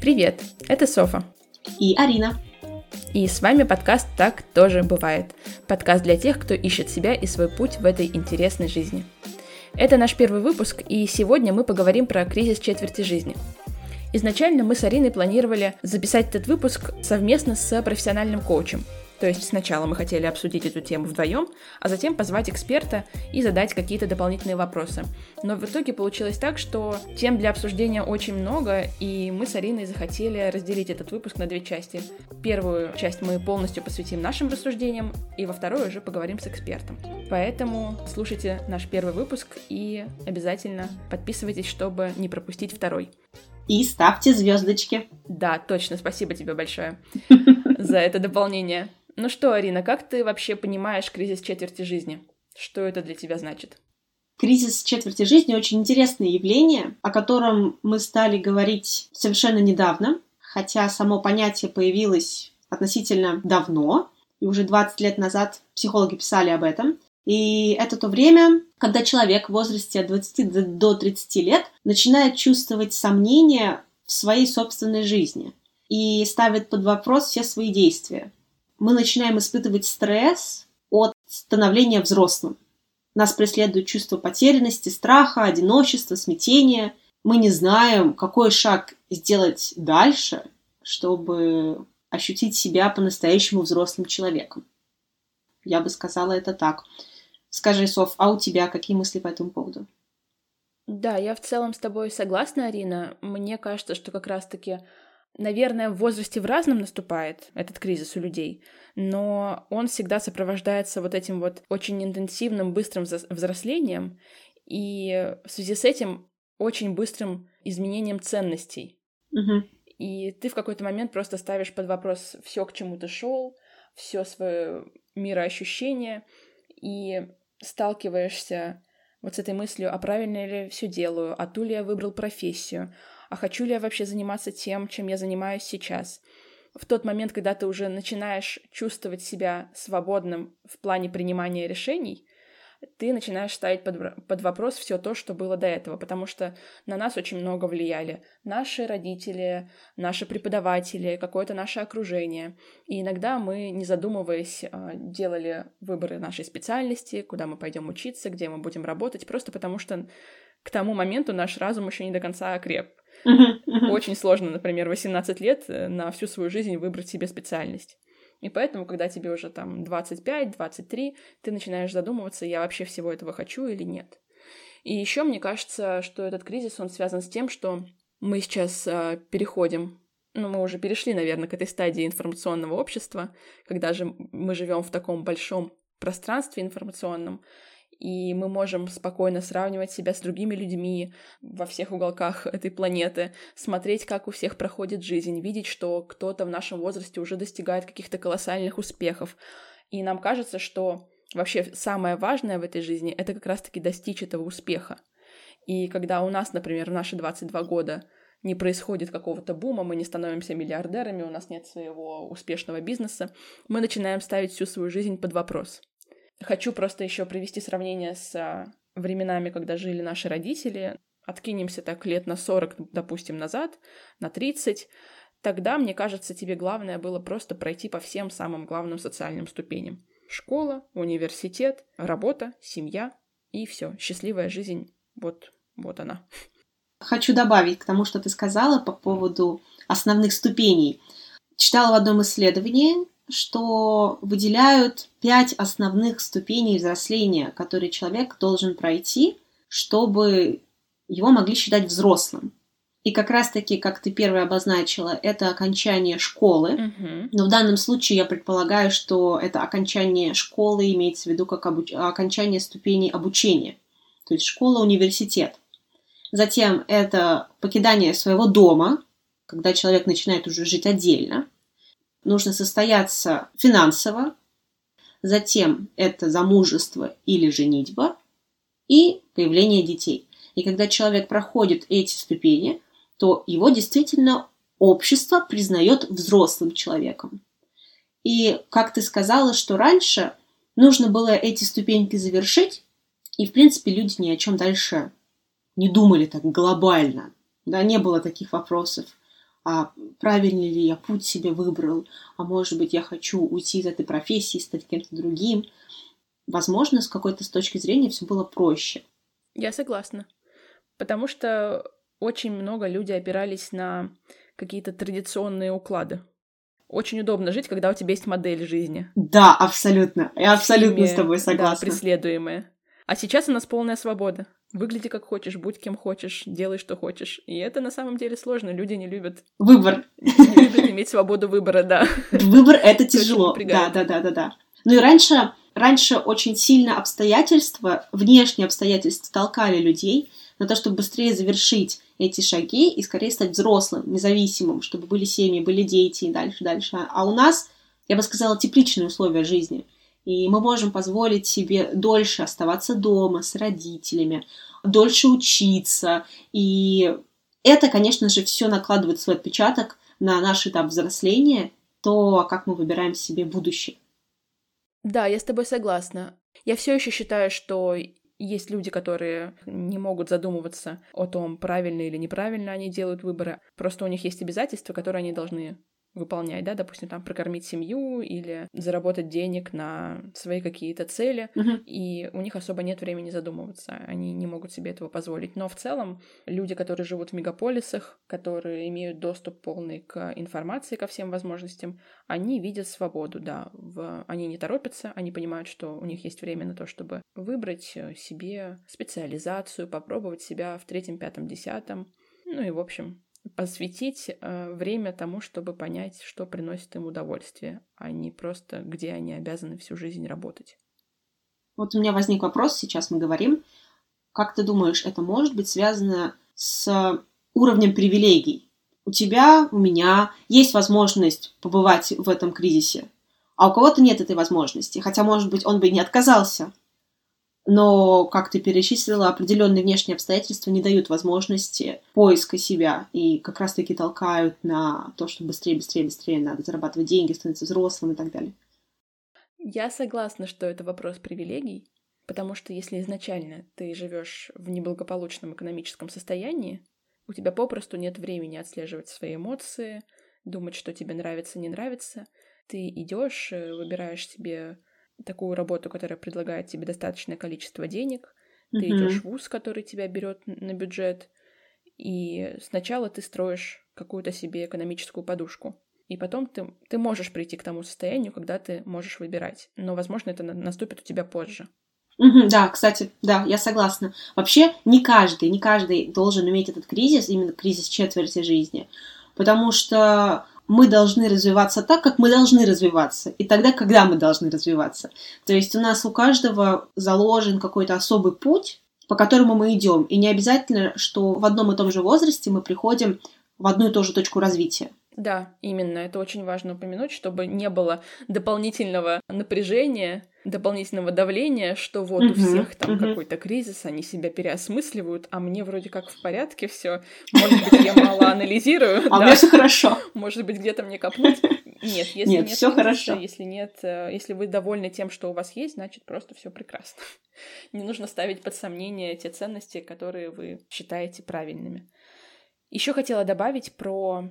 Привет, это Софа. И Арина. И с вами подкаст «Так тоже бывает». Подкаст для тех, кто ищет себя и свой путь в этой интересной жизни. Это наш первый выпуск, и сегодня мы поговорим про кризис четверти жизни. Изначально мы с Ариной планировали записать этот выпуск совместно с профессиональным коучем – то есть сначала мы хотели обсудить эту тему вдвоем, а затем позвать эксперта и задать какие-то дополнительные вопросы. Но в итоге получилось так, что тем для обсуждения очень много, и мы с Ариной захотели разделить этот выпуск на две части. Первую часть мы полностью посвятим нашим рассуждениям, и во вторую уже поговорим с экспертом. Поэтому слушайте наш первый выпуск и обязательно подписывайтесь, чтобы не пропустить второй. И ставьте звездочки. Да, точно, спасибо тебе большое за это дополнение. Ну что, Арина, как ты вообще понимаешь кризис четверти жизни? Что это для тебя значит? Кризис четверти жизни очень интересное явление, о котором мы стали говорить совершенно недавно, хотя само понятие появилось относительно давно, и уже 20 лет назад психологи писали об этом. И это то время, когда человек в возрасте от 20 до 30 лет начинает чувствовать сомнения в своей собственной жизни и ставит под вопрос все свои действия мы начинаем испытывать стресс от становления взрослым. Нас преследует чувство потерянности, страха, одиночества, смятения. Мы не знаем, какой шаг сделать дальше, чтобы ощутить себя по-настоящему взрослым человеком. Я бы сказала это так. Скажи, Соф, а у тебя какие мысли по этому поводу? Да, я в целом с тобой согласна, Арина. Мне кажется, что как раз-таки наверное, в возрасте в разном наступает этот кризис у людей, но он всегда сопровождается вот этим вот очень интенсивным, быстрым взрослением, и в связи с этим очень быстрым изменением ценностей. Угу. И ты в какой-то момент просто ставишь под вопрос все, к чему ты шел, все свое мироощущение, и сталкиваешься вот с этой мыслью, а правильно ли все делаю, а ту ли я выбрал профессию, а хочу ли я вообще заниматься тем, чем я занимаюсь сейчас. В тот момент, когда ты уже начинаешь чувствовать себя свободным в плане принимания решений, ты начинаешь ставить под, под вопрос все то, что было до этого, потому что на нас очень много влияли наши родители, наши преподаватели, какое-то наше окружение. И иногда мы, не задумываясь, а, делали выборы нашей специальности, куда мы пойдем учиться, где мы будем работать, просто потому что к тому моменту наш разум еще не до конца окреп. Uh-huh, uh-huh. Очень сложно, например, 18 лет э, на всю свою жизнь выбрать себе специальность. И поэтому, когда тебе уже там 25-23, ты начинаешь задумываться, я вообще всего этого хочу или нет. И еще мне кажется, что этот кризис, он связан с тем, что мы сейчас э, переходим, ну, мы уже перешли, наверное, к этой стадии информационного общества, когда же мы живем в таком большом пространстве информационном, и мы можем спокойно сравнивать себя с другими людьми во всех уголках этой планеты, смотреть, как у всех проходит жизнь, видеть, что кто-то в нашем возрасте уже достигает каких-то колоссальных успехов. И нам кажется, что вообще самое важное в этой жизни — это как раз-таки достичь этого успеха. И когда у нас, например, в наши 22 года не происходит какого-то бума, мы не становимся миллиардерами, у нас нет своего успешного бизнеса, мы начинаем ставить всю свою жизнь под вопрос. Хочу просто еще привести сравнение с а, временами, когда жили наши родители. Откинемся так лет на 40, допустим, назад, на 30. Тогда, мне кажется, тебе главное было просто пройти по всем самым главным социальным ступеням. Школа, университет, работа, семья и все. Счастливая жизнь. Вот, вот она. Хочу добавить к тому, что ты сказала по поводу основных ступеней. Читала в одном исследовании, что выделяют пять основных ступеней взросления, которые человек должен пройти, чтобы его могли считать взрослым. И как раз-таки, как ты первое обозначила, это окончание школы. Mm-hmm. Но в данном случае я предполагаю, что это окончание школы имеется в виду как обуч... окончание ступеней обучения. То есть школа, университет. Затем это покидание своего дома, когда человек начинает уже жить отдельно нужно состояться финансово, затем это замужество или женитьба и появление детей. И когда человек проходит эти ступени, то его действительно общество признает взрослым человеком. И как ты сказала, что раньше нужно было эти ступеньки завершить, и, в принципе, люди ни о чем дальше не думали так глобально. Да, не было таких вопросов. А правильный ли я путь себе выбрал? А может быть, я хочу уйти из этой профессии, стать кем-то другим? Возможно, с какой-то с точки зрения все было проще. Я согласна. Потому что очень много людей опирались на какие-то традиционные уклады. Очень удобно жить, когда у тебя есть модель жизни. Да, абсолютно. Я абсолютно Фильме, с тобой согласна. Да, преследуемая. А сейчас у нас полная свобода. Выгляди как хочешь, будь кем хочешь, делай что хочешь. И это на самом деле сложно. Люди не любят... Выбор. Не любят иметь свободу выбора, да. Выбор — это тяжело. Да, да, да, да, да. Ну и раньше, раньше очень сильно обстоятельства, внешние обстоятельства толкали людей на то, чтобы быстрее завершить эти шаги и скорее стать взрослым, независимым, чтобы были семьи, были дети и дальше, дальше. А у нас, я бы сказала, тепличные условия жизни. И мы можем позволить себе дольше оставаться дома с родителями, дольше учиться. И это, конечно же, все накладывает свой отпечаток на наш этап взросления, то, как мы выбираем себе будущее. Да, я с тобой согласна. Я все еще считаю, что есть люди, которые не могут задумываться о том, правильно или неправильно они делают выборы. Просто у них есть обязательства, которые они должны выполнять, да, допустим, там прокормить семью или заработать денег на свои какие-то цели, uh-huh. и у них особо нет времени задумываться, они не могут себе этого позволить. Но в целом люди, которые живут в мегаполисах, которые имеют доступ полный к информации, ко всем возможностям, они видят свободу, да, в... они не торопятся, они понимают, что у них есть время на то, чтобы выбрать э, себе специализацию, попробовать себя в третьем, пятом, десятом, ну и в общем посвятить э, время тому, чтобы понять, что приносит им удовольствие, а не просто где они обязаны всю жизнь работать. Вот у меня возник вопрос, сейчас мы говорим. Как ты думаешь, это может быть связано с уровнем привилегий? У тебя, у меня есть возможность побывать в этом кризисе, а у кого-то нет этой возможности. Хотя, может быть, он бы не отказался, но, как ты перечислила, определенные внешние обстоятельства не дают возможности поиска себя и как раз-таки толкают на то, что быстрее, быстрее, быстрее надо зарабатывать деньги, становиться взрослым и так далее. Я согласна, что это вопрос привилегий, потому что если изначально ты живешь в неблагополучном экономическом состоянии, у тебя попросту нет времени отслеживать свои эмоции, думать, что тебе нравится, не нравится. Ты идешь, э, выбираешь себе такую работу, которая предлагает тебе достаточное количество денег, ты mm-hmm. идешь в вуз, который тебя берет на бюджет, и сначала ты строишь какую-то себе экономическую подушку. И потом ты, ты можешь прийти к тому состоянию, когда ты можешь выбирать. Но, возможно, это наступит у тебя позже. Угу, да, кстати, да, я согласна. Вообще, не каждый, не каждый должен иметь этот кризис, именно кризис четверти жизни. Потому что мы должны развиваться так, как мы должны развиваться, и тогда, когда мы должны развиваться. То есть у нас у каждого заложен какой-то особый путь, по которому мы идем, и не обязательно, что в одном и том же возрасте мы приходим в одну и ту же точку развития. Да, именно. Это очень важно упомянуть, чтобы не было дополнительного напряжения, дополнительного давления, что вот uh-huh, у всех там uh-huh. какой-то кризис, они себя переосмысливают, а мне вроде как в порядке все. Может быть, я мало анализирую. А мне все хорошо. Может быть, где-то мне копнуть. Нет, если нет, все хорошо. Если нет, э, если вы довольны тем, что у вас есть, значит просто все прекрасно. Не нужно ставить под сомнение те ценности, которые вы считаете правильными. Еще хотела добавить про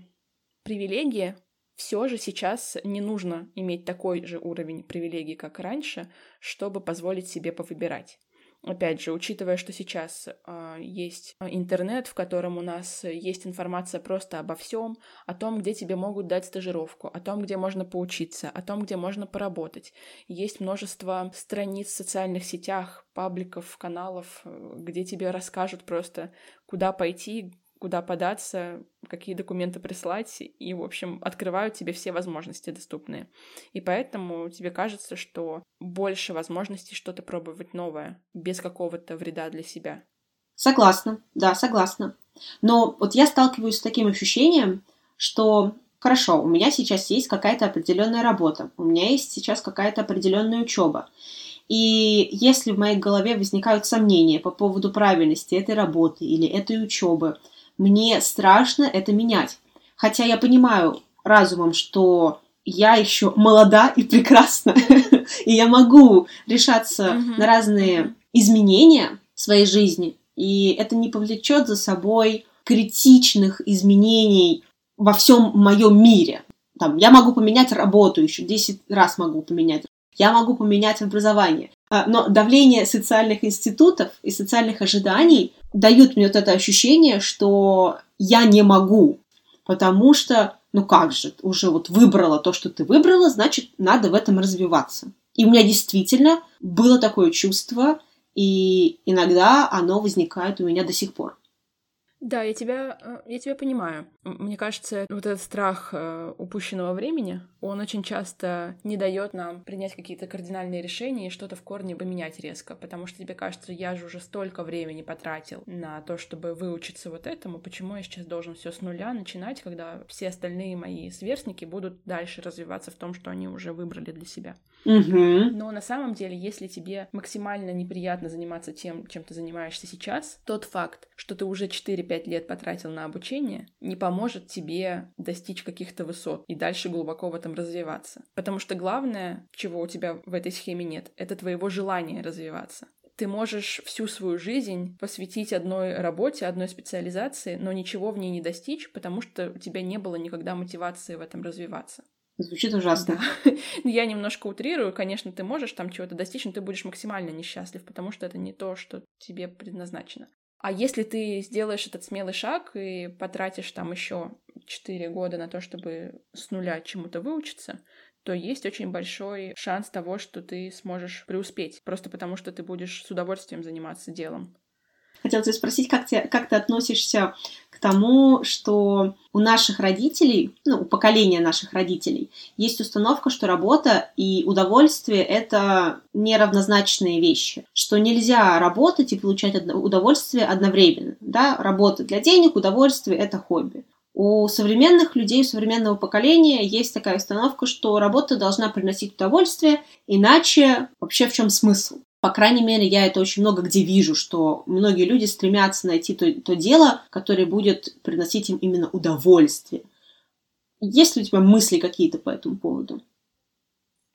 привилегии, все же сейчас не нужно иметь такой же уровень привилегий, как раньше, чтобы позволить себе повыбирать. Опять же, учитывая, что сейчас э, есть интернет, в котором у нас есть информация просто обо всем, о том, где тебе могут дать стажировку, о том, где можно поучиться, о том, где можно поработать. Есть множество страниц в социальных сетях, пабликов, каналов, э, где тебе расскажут просто, куда пойти, куда податься, какие документы прислать, и, в общем, открывают тебе все возможности доступные. И поэтому тебе кажется, что больше возможностей что-то пробовать новое, без какого-то вреда для себя. Согласна, да, согласна. Но вот я сталкиваюсь с таким ощущением, что хорошо, у меня сейчас есть какая-то определенная работа, у меня есть сейчас какая-то определенная учеба. И если в моей голове возникают сомнения по поводу правильности этой работы или этой учебы, мне страшно это менять. Хотя я понимаю разумом, что я еще молода и прекрасна, и я могу решаться на разные изменения в своей жизни, и это не повлечет за собой критичных изменений во всем моем мире. Там, я могу поменять работу еще 10 раз могу поменять. Я могу поменять образование. А, но давление социальных институтов и социальных ожиданий дают мне вот это ощущение, что я не могу, потому что, ну как же, уже вот выбрала то, что ты выбрала, значит, надо в этом развиваться. И у меня действительно было такое чувство, и иногда оно возникает у меня до сих пор. Да, я тебя, э, я тебя понимаю. Мне кажется, вот этот страх э, упущенного времени, он очень часто не дает нам принять какие-то кардинальные решения и что-то в корне поменять резко, потому что тебе кажется, я же уже столько времени потратил на то, чтобы выучиться вот этому, почему я сейчас должен все с нуля начинать, когда все остальные мои сверстники будут дальше развиваться в том, что они уже выбрали для себя. Угу. Но на самом деле, если тебе максимально неприятно заниматься тем, чем ты занимаешься сейчас, тот факт, что ты уже 4 5 лет потратил на обучение, не поможет тебе достичь каких-то высот и дальше глубоко в этом развиваться. Потому что главное, чего у тебя в этой схеме нет, это твоего желания развиваться. Ты можешь всю свою жизнь посвятить одной работе, одной специализации, но ничего в ней не достичь, потому что у тебя не было никогда мотивации в этом развиваться. Звучит ужасно. Да. Я немножко утрирую. Конечно, ты можешь там чего-то достичь, но ты будешь максимально несчастлив, потому что это не то, что тебе предназначено. А если ты сделаешь этот смелый шаг и потратишь там еще 4 года на то, чтобы с нуля чему-то выучиться, то есть очень большой шанс того, что ты сможешь преуспеть, просто потому что ты будешь с удовольствием заниматься делом. Хотела тебя спросить, как, ты, как ты относишься к тому, что у наших родителей, ну, у поколения наших родителей, есть установка, что работа и удовольствие — это неравнозначные вещи, что нельзя работать и получать удовольствие одновременно, да, работа для денег, удовольствие — это хобби. У современных людей, у современного поколения есть такая установка, что работа должна приносить удовольствие, иначе вообще в чем смысл? По крайней мере, я это очень много где вижу, что многие люди стремятся найти то, то дело, которое будет приносить им именно удовольствие. Есть ли у тебя мысли какие-то по этому поводу?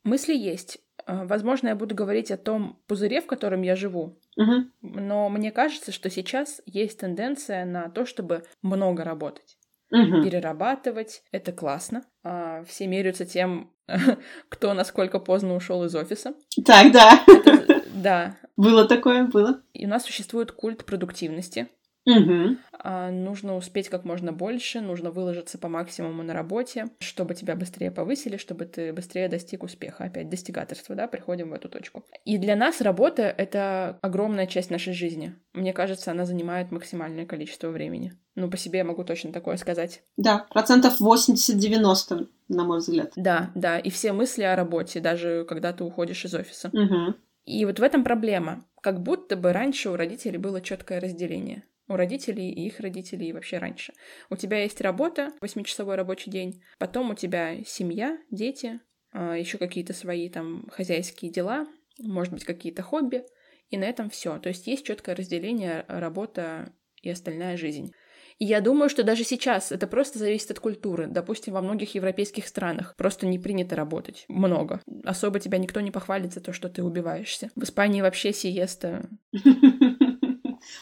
Мысли есть. А, возможно, я буду говорить о том пузыре, в котором я живу. Угу. Но мне кажется, что сейчас есть тенденция на то, чтобы много работать. Угу. Перерабатывать это классно. А, все меряются тем, кто насколько поздно ушел из офиса. Так, да. Это, да. Было такое, было. И у нас существует культ продуктивности. Угу. А, нужно успеть как можно больше, нужно выложиться по максимуму на работе, чтобы тебя быстрее повысили, чтобы ты быстрее достиг успеха. Опять достигаторство, да, приходим в эту точку. И для нас работа — это огромная часть нашей жизни. Мне кажется, она занимает максимальное количество времени. Ну, по себе я могу точно такое сказать. Да, процентов 80-90, на мой взгляд. Да, да, и все мысли о работе, даже когда ты уходишь из офиса. Угу. И вот в этом проблема. Как будто бы раньше у родителей было четкое разделение. У родителей и их родителей и вообще раньше. У тебя есть работа, восьмичасовой рабочий день, потом у тебя семья, дети, а, еще какие-то свои там хозяйские дела, может быть, какие-то хобби, и на этом все. То есть есть четкое разделение работа и остальная жизнь. И я думаю, что даже сейчас это просто зависит от культуры. Допустим, во многих европейских странах просто не принято работать много. Особо тебя никто не похвалит за то, что ты убиваешься. В Испании вообще сиеста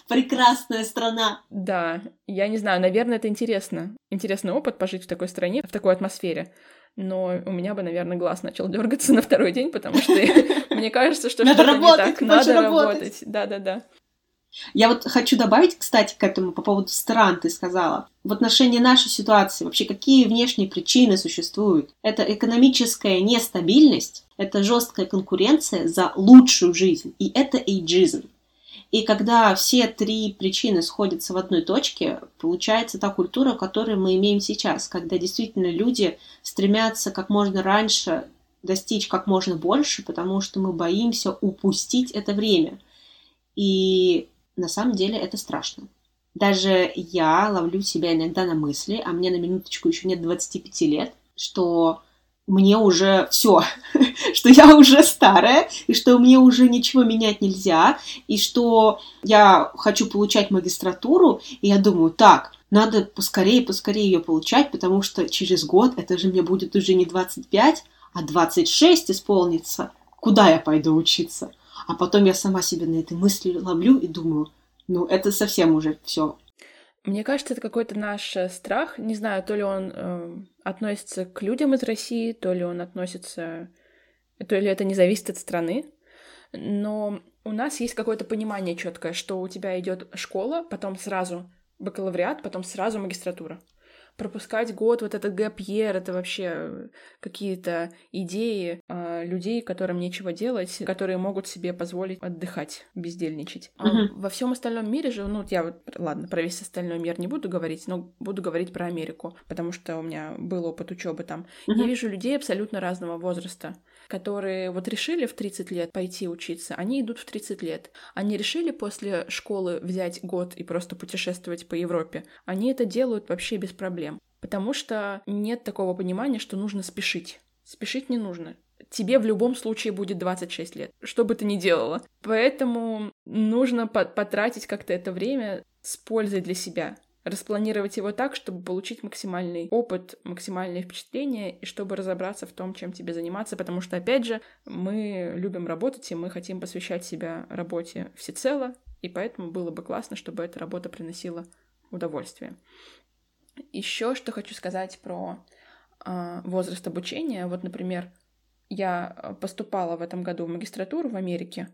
прекрасная страна. Да, я не знаю, наверное, это интересно. Интересный опыт пожить в такой стране, в такой атмосфере. Но у меня бы, наверное, глаз начал дергаться на второй день, потому что мне кажется, что что-то не так. Надо работать. Да-да-да. Я вот хочу добавить, кстати, к этому по поводу стран, ты сказала. В отношении нашей ситуации вообще какие внешние причины существуют? Это экономическая нестабильность, это жесткая конкуренция за лучшую жизнь, и это эйджизм. И когда все три причины сходятся в одной точке, получается та культура, которую мы имеем сейчас, когда действительно люди стремятся как можно раньше достичь как можно больше, потому что мы боимся упустить это время. И на самом деле это страшно. Даже я ловлю себя иногда на мысли, а мне на минуточку еще нет 25 лет, что мне уже все, что я уже старая, и что мне уже ничего менять нельзя, и что я хочу получать магистратуру, и я думаю, так, надо поскорее, поскорее ее получать, потому что через год это же мне будет уже не 25, а 26 исполнится. Куда я пойду учиться? А потом я сама себе на этой мысли ловлю и думаю, ну, это совсем уже все. Мне кажется, это какой-то наш э, страх. Не знаю, то ли он э, относится к людям из России, то ли он относится... То ли это не зависит от страны. Но у нас есть какое-то понимание четкое, что у тебя идет школа, потом сразу бакалавриат, потом сразу магистратура пропускать год, вот этот гэп year, это вообще какие-то идеи э, людей, которым нечего делать, которые могут себе позволить отдыхать, бездельничать. А во всем остальном мире же, ну, я вот, ладно, про весь остальной мир не буду говорить, но буду говорить про Америку, потому что у меня был опыт учебы там. Uh-huh. Я вижу людей абсолютно разного возраста которые вот решили в 30 лет пойти учиться, они идут в 30 лет. Они решили после школы взять год и просто путешествовать по Европе. Они это делают вообще без проблем. Потому что нет такого понимания, что нужно спешить. Спешить не нужно. Тебе в любом случае будет 26 лет, что бы ты ни делала. Поэтому нужно потратить как-то это время с пользой для себя распланировать его так, чтобы получить максимальный опыт, максимальные впечатления, и чтобы разобраться в том, чем тебе заниматься, потому что, опять же, мы любим работать, и мы хотим посвящать себя работе всецело, и поэтому было бы классно, чтобы эта работа приносила удовольствие. Еще что хочу сказать про э, возраст обучения. Вот, например, я поступала в этом году в магистратуру в Америке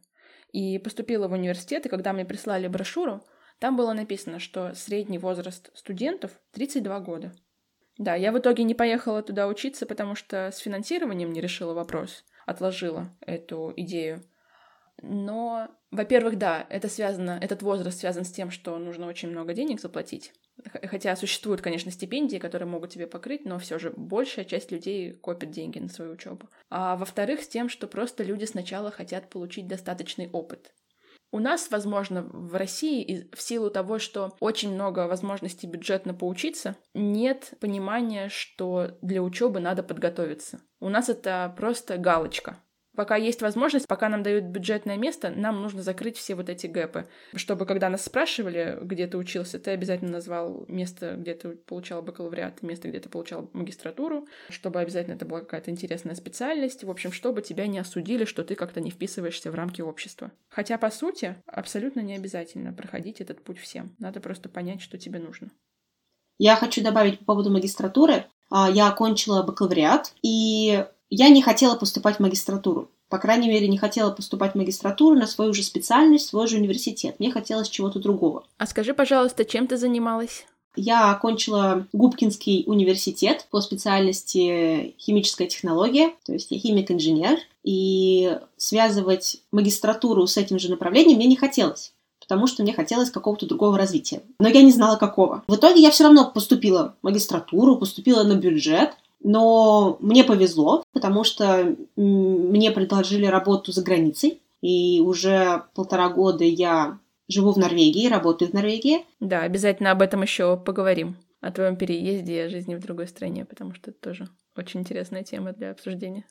и поступила в университет, и когда мне прислали брошюру, там было написано, что средний возраст студентов 32 года. Да, я в итоге не поехала туда учиться, потому что с финансированием не решила вопрос, отложила эту идею. Но, во-первых, да, это связано, этот возраст связан с тем, что нужно очень много денег заплатить. Хотя существуют, конечно, стипендии, которые могут тебе покрыть, но все же большая часть людей копит деньги на свою учебу. А во-вторых, с тем, что просто люди сначала хотят получить достаточный опыт. У нас, возможно, в России, в силу того, что очень много возможностей бюджетно поучиться, нет понимания, что для учебы надо подготовиться. У нас это просто галочка. Пока есть возможность, пока нам дают бюджетное место, нам нужно закрыть все вот эти гэпы. Чтобы, когда нас спрашивали, где ты учился, ты обязательно назвал место, где ты получал бакалавриат, место, где ты получал магистратуру, чтобы обязательно это была какая-то интересная специальность. В общем, чтобы тебя не осудили, что ты как-то не вписываешься в рамки общества. Хотя, по сути, абсолютно не обязательно проходить этот путь всем. Надо просто понять, что тебе нужно. Я хочу добавить по поводу магистратуры. А, я окончила бакалавриат, и я не хотела поступать в магистратуру. По крайней мере, не хотела поступать в магистратуру на свою же специальность, свой же университет. Мне хотелось чего-то другого. А скажи, пожалуйста, чем ты занималась? Я окончила Губкинский университет по специальности химическая технология, то есть я химик-инженер, и связывать магистратуру с этим же направлением мне не хотелось потому что мне хотелось какого-то другого развития. Но я не знала, какого. В итоге я все равно поступила в магистратуру, поступила на бюджет, но мне повезло, потому что мне предложили работу за границей, и уже полтора года я живу в Норвегии, работаю в Норвегии. Да, обязательно об этом еще поговорим. О твоем переезде и жизни в другой стране, потому что это тоже очень интересная тема для обсуждения.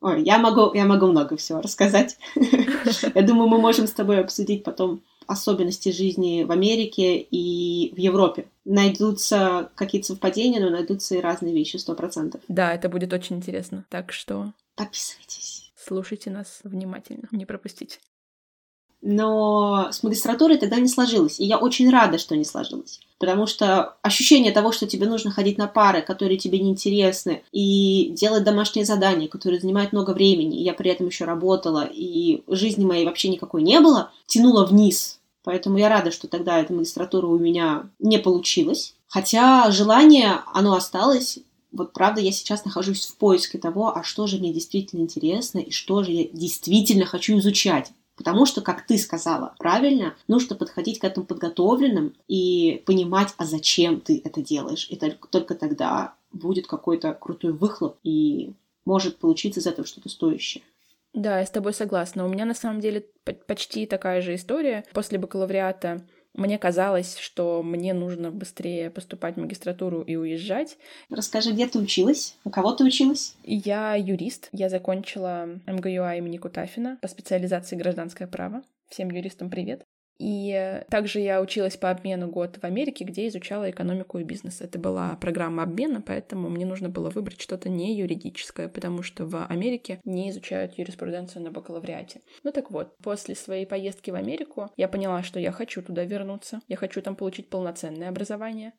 Ой, я могу, я могу много всего рассказать. Я думаю, мы можем с тобой обсудить потом особенности жизни в Америке и в Европе. Найдутся какие-то совпадения, но найдутся и разные вещи, сто процентов. Да, это будет очень интересно. Так что... Подписывайтесь. Слушайте нас внимательно, не пропустите. Но с магистратурой тогда не сложилось. И я очень рада, что не сложилось. Потому что ощущение того, что тебе нужно ходить на пары, которые тебе неинтересны, и делать домашние задания, которые занимают много времени, и я при этом еще работала, и жизни моей вообще никакой не было, тянуло вниз. Поэтому я рада, что тогда эта магистратура у меня не получилась. Хотя желание, оно осталось. Вот правда, я сейчас нахожусь в поиске того, а что же мне действительно интересно, и что же я действительно хочу изучать. Потому что, как ты сказала правильно, нужно подходить к этому подготовленным и понимать, а зачем ты это делаешь. И только, только тогда будет какой-то крутой выхлоп, и может получиться из этого что-то стоящее. Да, я с тобой согласна. У меня на самом деле почти такая же история. После бакалавриата мне казалось, что мне нужно быстрее поступать в магистратуру и уезжать. Расскажи, где ты училась? У кого ты училась? Я юрист. Я закончила МГУА имени Кутафина по специализации гражданское право. Всем юристам привет. И также я училась по обмену год в Америке, где изучала экономику и бизнес. Это была программа обмена, поэтому мне нужно было выбрать что-то не юридическое, потому что в Америке не изучают юриспруденцию на бакалавриате. Ну так вот, после своей поездки в Америку я поняла, что я хочу туда вернуться, я хочу там получить полноценное образование.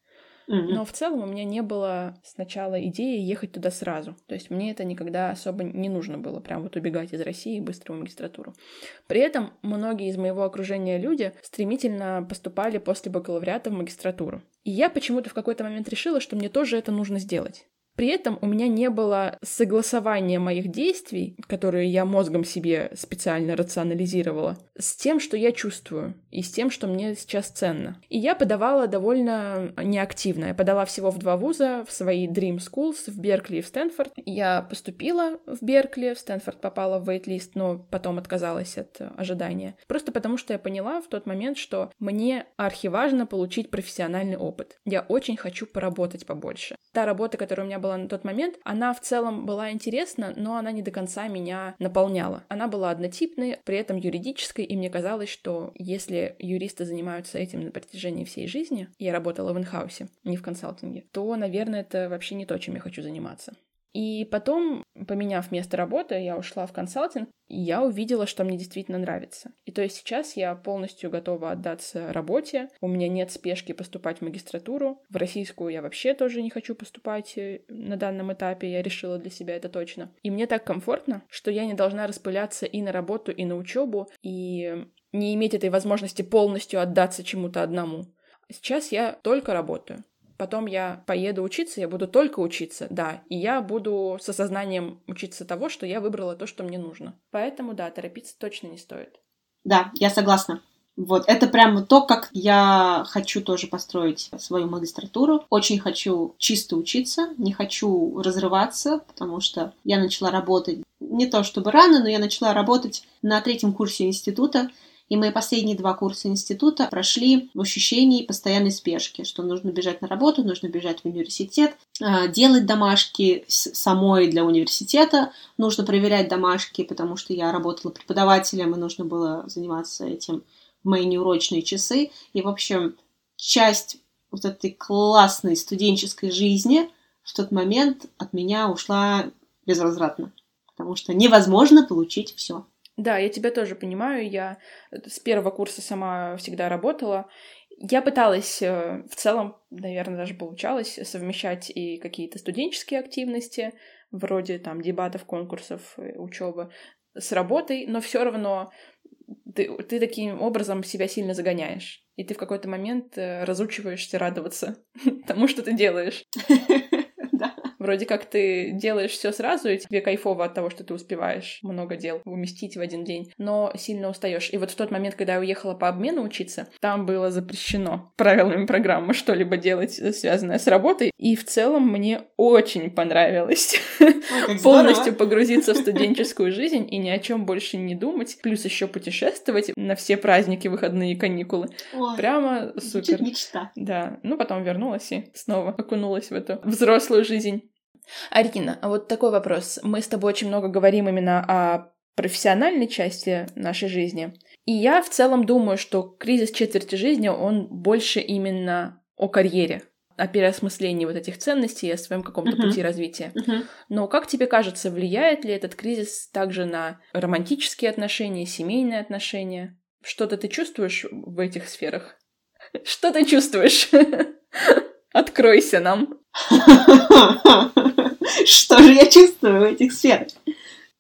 Но в целом у меня не было сначала идеи ехать туда сразу. То есть мне это никогда особо не нужно было, прям вот убегать из России быстро в магистратуру. При этом многие из моего окружения люди стремительно поступали после бакалавриата в магистратуру. И я почему-то в какой-то момент решила, что мне тоже это нужно сделать. При этом у меня не было согласования моих действий, которые я мозгом себе специально рационализировала, с тем, что я чувствую, и с тем, что мне сейчас ценно. И я подавала довольно неактивно. Я подала всего в два вуза, в свои Dream Schools, в Беркли и в Стэнфорд. Я поступила в Беркли, в Стэнфорд попала в вейт-лист, но потом отказалась от ожидания. Просто потому, что я поняла в тот момент, что мне архиважно получить профессиональный опыт. Я очень хочу поработать побольше. Та работа, которая у меня была на тот момент, она в целом была интересна, но она не до конца меня наполняла. Она была однотипной, при этом юридической, и мне казалось, что если юристы занимаются этим на протяжении всей жизни, я работала в инхаусе, не в консалтинге, то, наверное, это вообще не то, чем я хочу заниматься. И потом, поменяв место работы, я ушла в консалтинг, и я увидела, что мне действительно нравится. И то есть сейчас я полностью готова отдаться работе, у меня нет спешки поступать в магистратуру, в российскую я вообще тоже не хочу поступать э, на данном этапе, я решила для себя это точно. И мне так комфортно, что я не должна распыляться и на работу, и на учебу, и не иметь этой возможности полностью отдаться чему-то одному. Сейчас я только работаю потом я поеду учиться, я буду только учиться, да, и я буду с осознанием учиться того, что я выбрала то, что мне нужно. Поэтому, да, торопиться точно не стоит. Да, я согласна. Вот, это прямо то, как я хочу тоже построить свою магистратуру. Очень хочу чисто учиться, не хочу разрываться, потому что я начала работать не то чтобы рано, но я начала работать на третьем курсе института, и мои последние два курса института прошли в ощущении постоянной спешки, что нужно бежать на работу, нужно бежать в университет, а, делать домашки самой для университета, нужно проверять домашки, потому что я работала преподавателем, и нужно было заниматься этим в мои неурочные часы. И, в общем, часть вот этой классной студенческой жизни в тот момент от меня ушла безвозвратно, потому что невозможно получить все. Да, я тебя тоже понимаю. Я с первого курса сама всегда работала. Я пыталась э, в целом, наверное, даже получалось совмещать и какие-то студенческие активности, вроде там дебатов, конкурсов, э, учебы, с работой, но все равно ты, ты таким образом себя сильно загоняешь. И ты в какой-то момент э, разучиваешься радоваться тому, что ты делаешь. Вроде как ты делаешь все сразу, и тебе кайфово от того, что ты успеваешь много дел уместить в один день, но сильно устаешь. И вот в тот момент, когда я уехала по обмену учиться, там было запрещено правилами программы что-либо делать, э, связанное с работой. И в целом мне очень понравилось полностью погрузиться в студенческую жизнь и ни о чем больше не думать. Плюс еще путешествовать на все праздники, выходные каникулы. Прямо супер. мечта. Да. Ну, потом вернулась и снова окунулась в эту взрослую жизнь. Арина, а вот такой вопрос. Мы с тобой очень много говорим именно о профессиональной части нашей жизни. И я в целом думаю, что кризис четверти жизни, он больше именно о карьере, о переосмыслении вот этих ценностей, о своем каком-то uh-huh. пути развития. Uh-huh. Но как тебе кажется, влияет ли этот кризис также на романтические отношения, семейные отношения? Что-то ты чувствуешь в этих сферах? Что ты чувствуешь? Откройся нам. Что же я чувствую в этих сферах?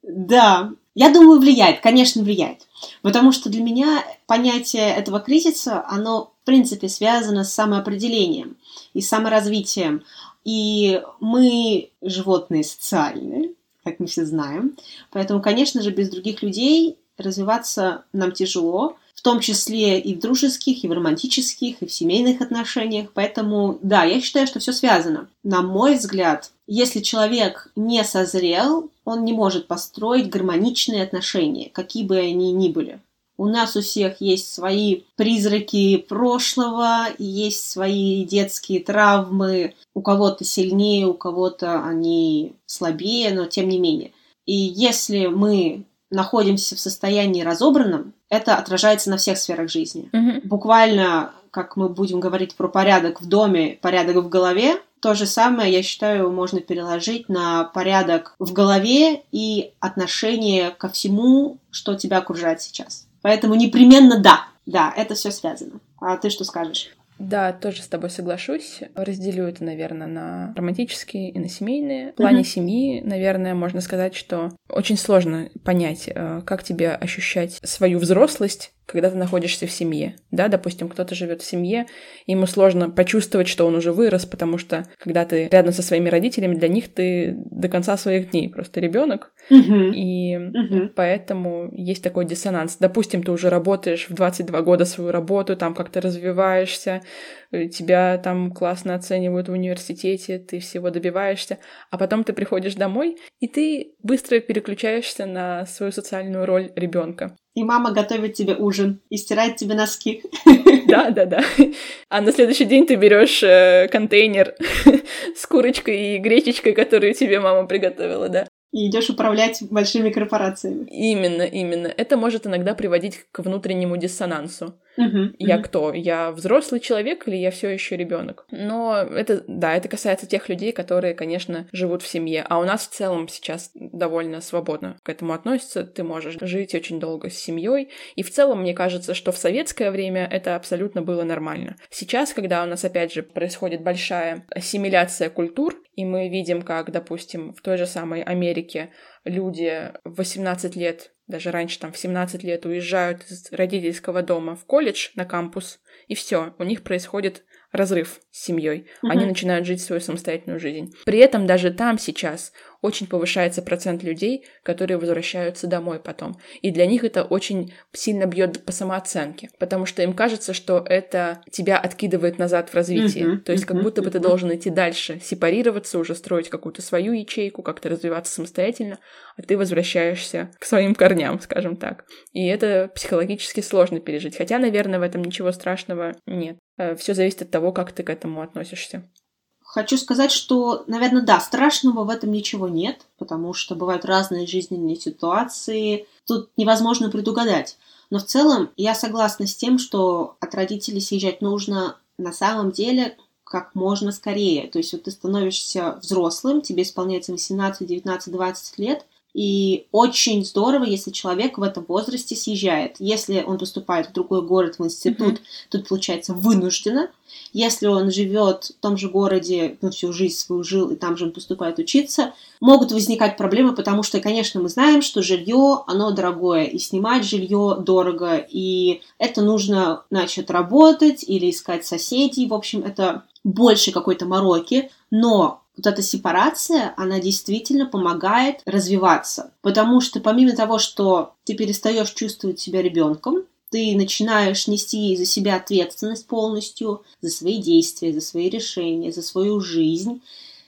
Да, я думаю, влияет, конечно, влияет. Потому что для меня понятие этого кризиса, оно, в принципе, связано с самоопределением и саморазвитием. И мы животные социальные, как мы все знаем. Поэтому, конечно же, без других людей развиваться нам тяжело в том числе и в дружеских, и в романтических, и в семейных отношениях. Поэтому, да, я считаю, что все связано. На мой взгляд, если человек не созрел, он не может построить гармоничные отношения, какие бы они ни были. У нас у всех есть свои призраки прошлого, есть свои детские травмы. У кого-то сильнее, у кого-то они слабее, но тем не менее. И если мы находимся в состоянии разобранном, это отражается на всех сферах жизни. Мгм. Буквально, как мы будем говорить про порядок в доме, порядок в голове, то же самое, я считаю, можно переложить на порядок в голове и отношение ко всему, что тебя окружает сейчас. Поэтому непременно да, да, это все связано. А ты что скажешь? Да, тоже с тобой соглашусь. Разделю это, наверное, на романтические и на семейные. В плане Мгм. семьи, наверное, можно сказать, что очень сложно понять, э, как тебе ощущать свою взрослость, когда ты находишься в семье. Да, допустим, кто-то живет в семье, ему сложно почувствовать, что он уже вырос, потому что когда ты рядом со своими родителями, для них ты до конца своих дней просто ребенок, Мгм. и Мгм. Поэтому есть такой диссонанс. Допустим, ты уже работаешь в 22 года свою работу, там как-то развиваешься, э, тебя там классно оценивают в университете, ты всего добиваешься, а потом ты приходишь домой, и ты быстро переключаешься на свою социальную роль ребенка. И мама готовит тебе ужин и стирает тебе носки. Да, да, да. А на следующий день ты берешь э, контейнер с курочкой и гречечкой, которую тебе мама приготовила, да. И идешь управлять большими корпорациями. Именно, именно. Это может иногда приводить к внутреннему диссонансу. Мгм. Я Мгм. кто? Я взрослый человек или я все еще ребенок? Но это, да, это касается тех людей, которые, конечно, живут в семье. А у нас в целом сейчас довольно свободно к этому относятся. Ты можешь жить очень долго с семьей. И в целом, мне кажется, что в советское время это абсолютно было нормально. Сейчас, когда у нас, опять же, происходит большая ассимиляция культур, и мы видим, как, допустим, в той же самой Америке люди в 18 лет, даже раньше там в 17 лет уезжают из родительского дома в колледж на кампус, и все, у них происходит разрыв с семьей. Они Мгм. начинают жить свою самостоятельную жизнь. При этом даже там сейчас очень повышается процент людей, которые возвращаются домой потом. И для них это очень сильно бьет по самооценке, потому что им кажется, что это тебя откидывает назад в развитии. Мгм, То есть как будто бы ты должен идти дальше, сепарироваться, уже строить какую-то свою ячейку, как-то развиваться самостоятельно, а ты возвращаешься к своим корням, скажем так. И это психологически сложно пережить. Хотя, наверное, в этом ничего страшного нет. Все зависит от того, как ты к этому относишься. Хочу сказать, что, наверное, да, страшного в этом ничего нет, потому что бывают разные жизненные ситуации, тут невозможно предугадать. Но в целом я согласна с тем, что от родителей съезжать нужно на самом деле как можно скорее. То есть вот ты становишься взрослым, тебе исполняется 18, 19, 20 лет, и очень здорово, если человек в этом возрасте съезжает. Если он поступает в другой город, в институт, Мгм. тут получается вынужденно. Если он живет в том же городе, ну, всю жизнь свою жил, и там же он поступает учиться, могут возникать проблемы, потому что, конечно, мы знаем, что жилье, оно дорогое, и снимать жилье дорого, и это нужно, значит, работать или искать соседей. В общем, это больше какой-то мороки, но вот эта сепарация, она действительно помогает развиваться. Потому что помимо того, что ты перестаешь чувствовать себя ребенком, ты начинаешь нести за себя ответственность полностью, за свои действия, за свои решения, за свою жизнь.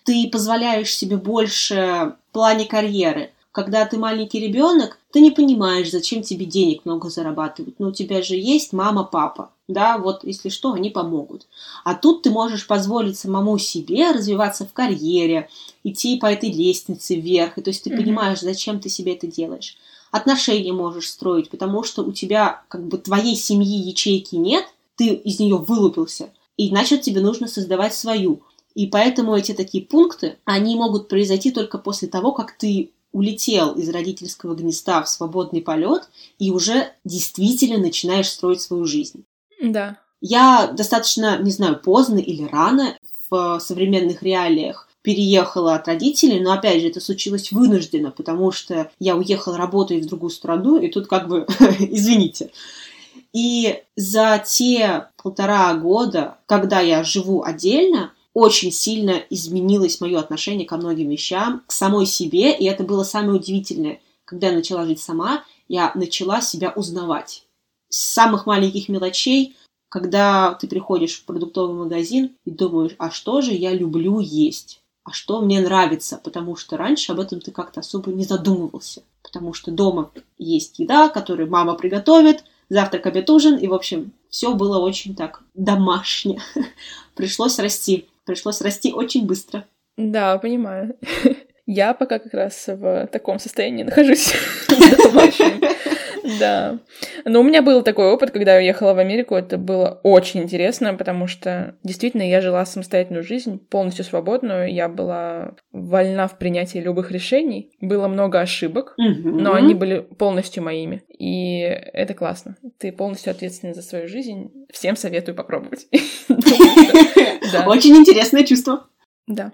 Ты позволяешь себе больше в плане карьеры. Когда ты маленький ребенок, ты не понимаешь, зачем тебе денег много зарабатывать. Но у тебя же есть мама, папа. Да, вот если что, они помогут. А тут ты можешь позволить самому себе развиваться в карьере, идти по этой лестнице вверх. И то есть ты понимаешь, зачем ты себе это делаешь. Отношения можешь строить, потому что у тебя как бы твоей семьи ячейки нет, ты из нее вылупился, и значит тебе нужно создавать свою. И поэтому эти такие пункты, они могут произойти только после того, как ты улетел из родительского гнезда в свободный полет и уже действительно начинаешь строить свою жизнь. Да. Я достаточно, не знаю, поздно или рано в современных реалиях переехала от родителей, но опять же это случилось вынужденно, потому что я уехала работать в другую страну, и тут как бы, извините. И за те полтора года, когда я живу отдельно, очень сильно изменилось мое отношение ко многим вещам, к самой себе, и это было самое удивительное. Когда я начала жить сама, я начала себя узнавать. С самых маленьких мелочей, когда ты приходишь в продуктовый магазин и думаешь, а что же я люблю есть? А что мне нравится? Потому что раньше об этом ты как-то особо не задумывался. Потому что дома есть еда, которую мама приготовит, завтрак, обед, ужин, и, в общем, все было очень так домашне. Пришлось расти. Пришлось расти очень быстро. Да, понимаю. Я пока как раз в таком состоянии нахожусь. Да. Но у меня был такой опыт, когда я уехала в Америку. Это было очень интересно, потому что действительно я жила самостоятельную жизнь, полностью свободную. Я была вольна в принятии любых решений. Было много ошибок, но они были полностью моими. И это классно. Ты полностью ответственна за свою жизнь. Всем советую попробовать. Очень интересное чувство. Да.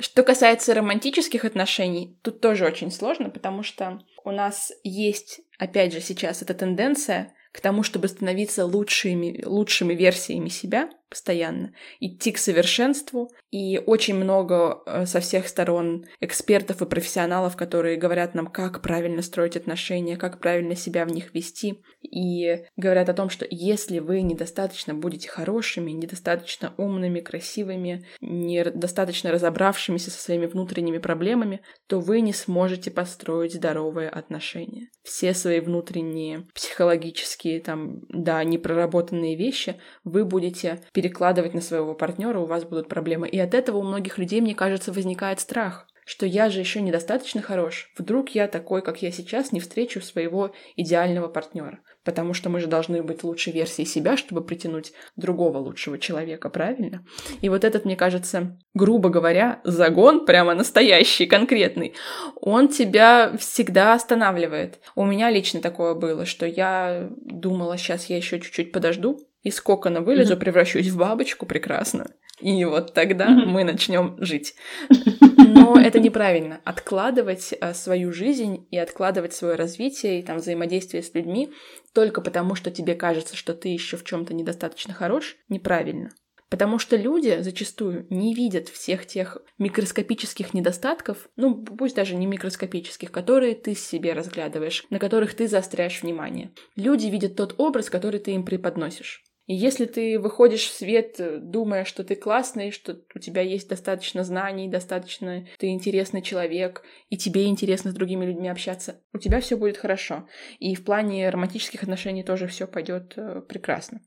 Что касается романтических отношений, тут тоже очень сложно, потому что у нас есть, опять же, сейчас эта тенденция к тому, чтобы становиться лучшими, лучшими версиями себя постоянно, идти к совершенству. И очень много э, со всех сторон экспертов и профессионалов, которые говорят нам, как правильно строить отношения, как правильно себя в них вести. И говорят о том, что если вы недостаточно будете хорошими, недостаточно умными, красивыми, недостаточно разобравшимися со своими внутренними проблемами, то вы не сможете построить здоровые отношения. Все свои внутренние психологические, там, да, непроработанные вещи вы будете перекладывать на своего партнера, у вас будут проблемы. И от этого у многих людей, мне кажется, возникает страх что я же еще недостаточно хорош. Вдруг я такой, как я сейчас, не встречу своего идеального партнера. Потому что мы же должны быть лучшей версией себя, чтобы притянуть другого лучшего человека, правильно? И вот этот, мне кажется, грубо говоря, загон, прямо настоящий, конкретный, он тебя всегда останавливает. У меня лично такое было, что я думала, сейчас я еще чуть-чуть подожду, из кокона вылезу, mm-hmm. превращусь в бабочку прекрасно. И вот тогда mm-hmm. мы начнем жить. Но это неправильно. Откладывать а, свою жизнь и откладывать свое развитие и там взаимодействие с людьми только потому, что тебе кажется, что ты еще в чем-то недостаточно хорош, неправильно. Потому что люди зачастую не видят всех тех микроскопических недостатков, ну пусть даже не микроскопических, которые ты себе разглядываешь, на которых ты заостряешь внимание. Люди видят тот образ, который ты им преподносишь. И если ты выходишь в свет, э, думая, что ты классный, что у тебя есть достаточно знаний, достаточно ты интересный человек, и тебе интересно с другими людьми общаться, у тебя все будет хорошо. И в плане романтических отношений тоже все пойдет э, прекрасно.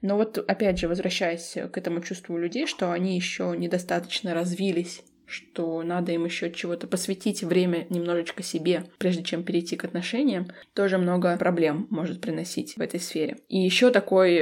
Но вот опять же, возвращаясь к этому чувству людей, что они еще недостаточно развились что надо им еще чего-то посвятить время немножечко себе, прежде чем перейти к отношениям, тоже много проблем может приносить в этой сфере. И еще такой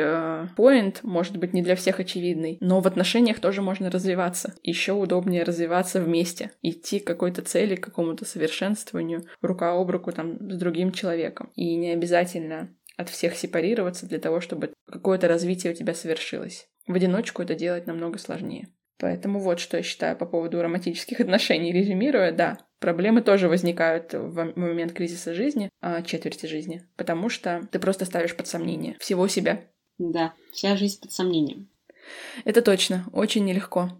поинт, э, может быть, не для всех очевидный, но в отношениях тоже можно развиваться. Еще удобнее развиваться вместе, идти к какой-то цели, к какому-то совершенствованию, рука об руку там с другим человеком. И не обязательно от всех сепарироваться для того, чтобы какое-то развитие у тебя совершилось. В одиночку это делать намного сложнее. Поэтому вот что я считаю по поводу романтических отношений. Резюмируя, да, проблемы тоже возникают в момент кризиса жизни, а, четверти жизни, потому что ты просто ставишь под сомнение всего себя. Да, вся жизнь под сомнением. Это точно, очень нелегко.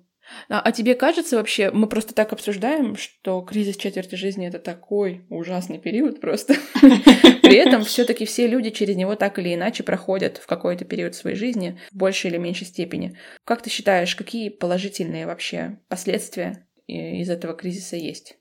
А, а тебе кажется вообще, мы просто так обсуждаем, что кризис четверти жизни это такой ужасный период просто. При этом все-таки все люди через него так или иначе проходят в какой-то период своей жизни в большей или меньшей степени. Как ты считаешь, какие положительные вообще последствия из этого кризиса есть?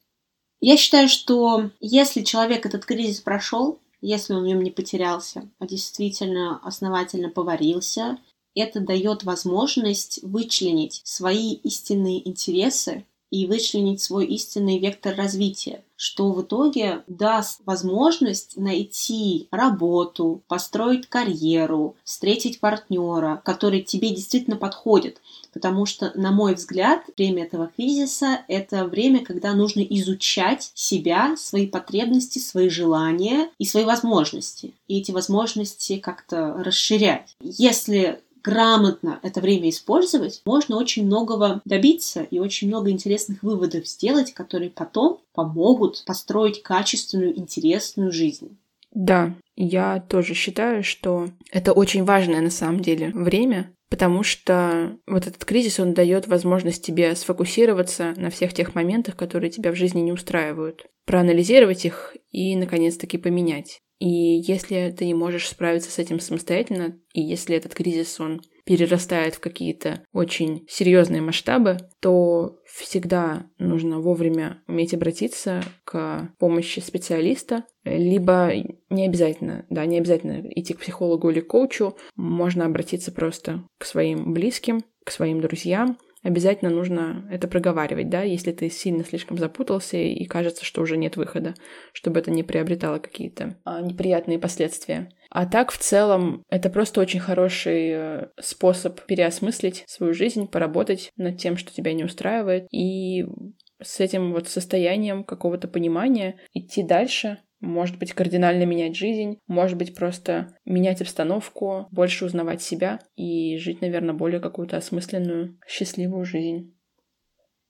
Я считаю, что если человек этот кризис прошел, если он в нем не потерялся, а действительно основательно поварился, это дает возможность вычленить свои истинные интересы и вычленить свой истинный вектор развития, что в итоге даст возможность найти работу, построить карьеру, встретить партнера, который тебе действительно подходит. Потому что, на мой взгляд, время этого кризиса — это время, когда нужно изучать себя, свои потребности, свои желания и свои возможности. И эти возможности как-то расширять. Если грамотно это время использовать, можно очень многого добиться и очень много интересных выводов сделать, которые потом помогут построить качественную, интересную жизнь. Да, я тоже считаю, что это очень важное на самом деле время, потому что вот этот кризис, он дает возможность тебе сфокусироваться на всех тех моментах, которые тебя в жизни не устраивают, проанализировать их и, наконец-таки, поменять. И если ты не можешь справиться с этим самостоятельно, и если этот кризис, он перерастает в какие-то очень серьезные масштабы, то всегда нужно вовремя уметь обратиться к помощи специалиста, либо не обязательно, да, не обязательно идти к психологу или коучу, можно обратиться просто к своим близким, к своим друзьям, обязательно нужно это проговаривать, да, если ты сильно слишком запутался и кажется, что уже нет выхода, чтобы это не приобретало какие-то а, неприятные последствия. А так, в целом, это просто очень хороший э, способ переосмыслить свою жизнь, поработать над тем, что тебя не устраивает, и с этим вот состоянием какого-то понимания идти дальше, может быть, кардинально менять жизнь, может быть, просто менять обстановку, больше узнавать себя и жить, наверное, более какую-то осмысленную, счастливую жизнь.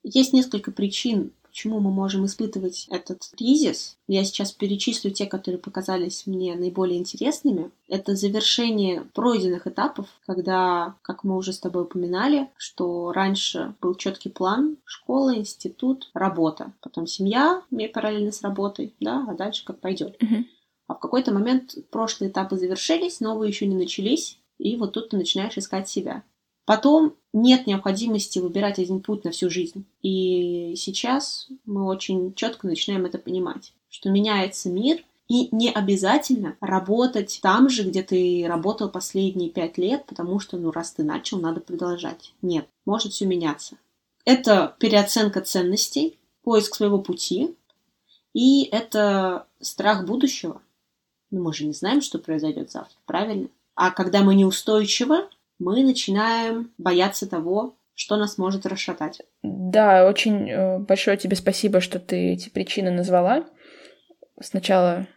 Есть несколько причин, почему мы можем испытывать этот кризис. Я сейчас перечислю те, которые показались мне наиболее интересными. Это завершение пройденных этапов, когда, как мы уже с тобой упоминали, что раньше был четкий план школа, институт, работа, потом семья, параллельно с работой, да, а дальше как пойдет. Угу. А в какой-то момент прошлые этапы завершились, новые еще не начались, и вот тут ты начинаешь искать себя. Потом нет необходимости выбирать один путь на всю жизнь. И сейчас мы очень четко начинаем это понимать, что меняется мир, и не обязательно работать там же, где ты работал последние пять лет, потому что, ну, раз ты начал, надо продолжать. Нет, может все меняться. Это переоценка ценностей, поиск своего пути, и это страх будущего. Ну, мы же не знаем, что произойдет завтра, правильно? А когда мы неустойчивы, мы начинаем бояться того, что нас может расшатать. Да, очень э, большое тебе спасибо, что ты эти причины назвала. Сначала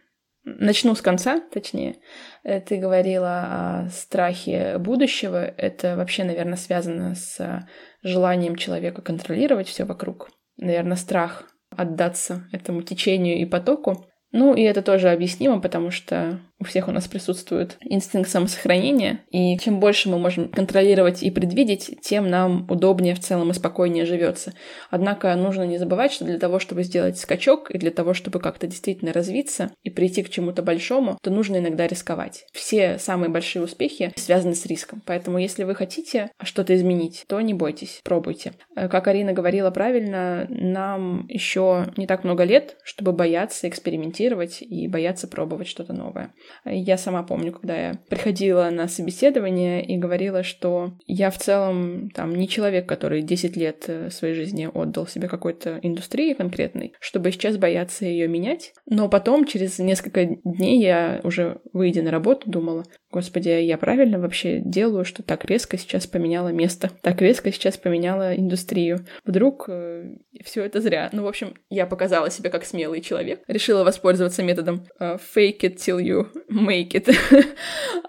начну с конца, точнее. Э, ты говорила о страхе будущего. Это вообще, наверное, связано с желанием человека контролировать все вокруг. Наверное, страх отдаться этому течению и потоку. Ну, и это тоже объяснимо, потому что у всех у нас присутствует инстинкт самосохранения, и чем больше мы можем контролировать и предвидеть, тем нам удобнее в целом и спокойнее живется. Однако нужно не забывать, что для того, чтобы сделать скачок, и для того, чтобы как-то действительно развиться и прийти к чему-то большому, то нужно иногда рисковать. Все самые большие успехи связаны с риском. Поэтому, если вы хотите что-то изменить, то не бойтесь, пробуйте. Э, как Арина говорила правильно, нам еще не так много лет, чтобы бояться экспериментировать и бояться пробовать что-то новое. Я сама помню, когда я приходила на собеседование и говорила, что я в целом там не человек, который 10 лет э, своей жизни отдал себе какой-то индустрии конкретной, чтобы сейчас бояться ее менять. Но потом, через несколько дней, я уже выйдя на работу, думала, Господи, а я правильно вообще делаю, что так резко сейчас поменяла место, так резко сейчас поменяла индустрию. Вдруг э, все это зря. Ну, в общем, я показала себя как смелый человек, решила воспользоваться методом э, fake it till you make it.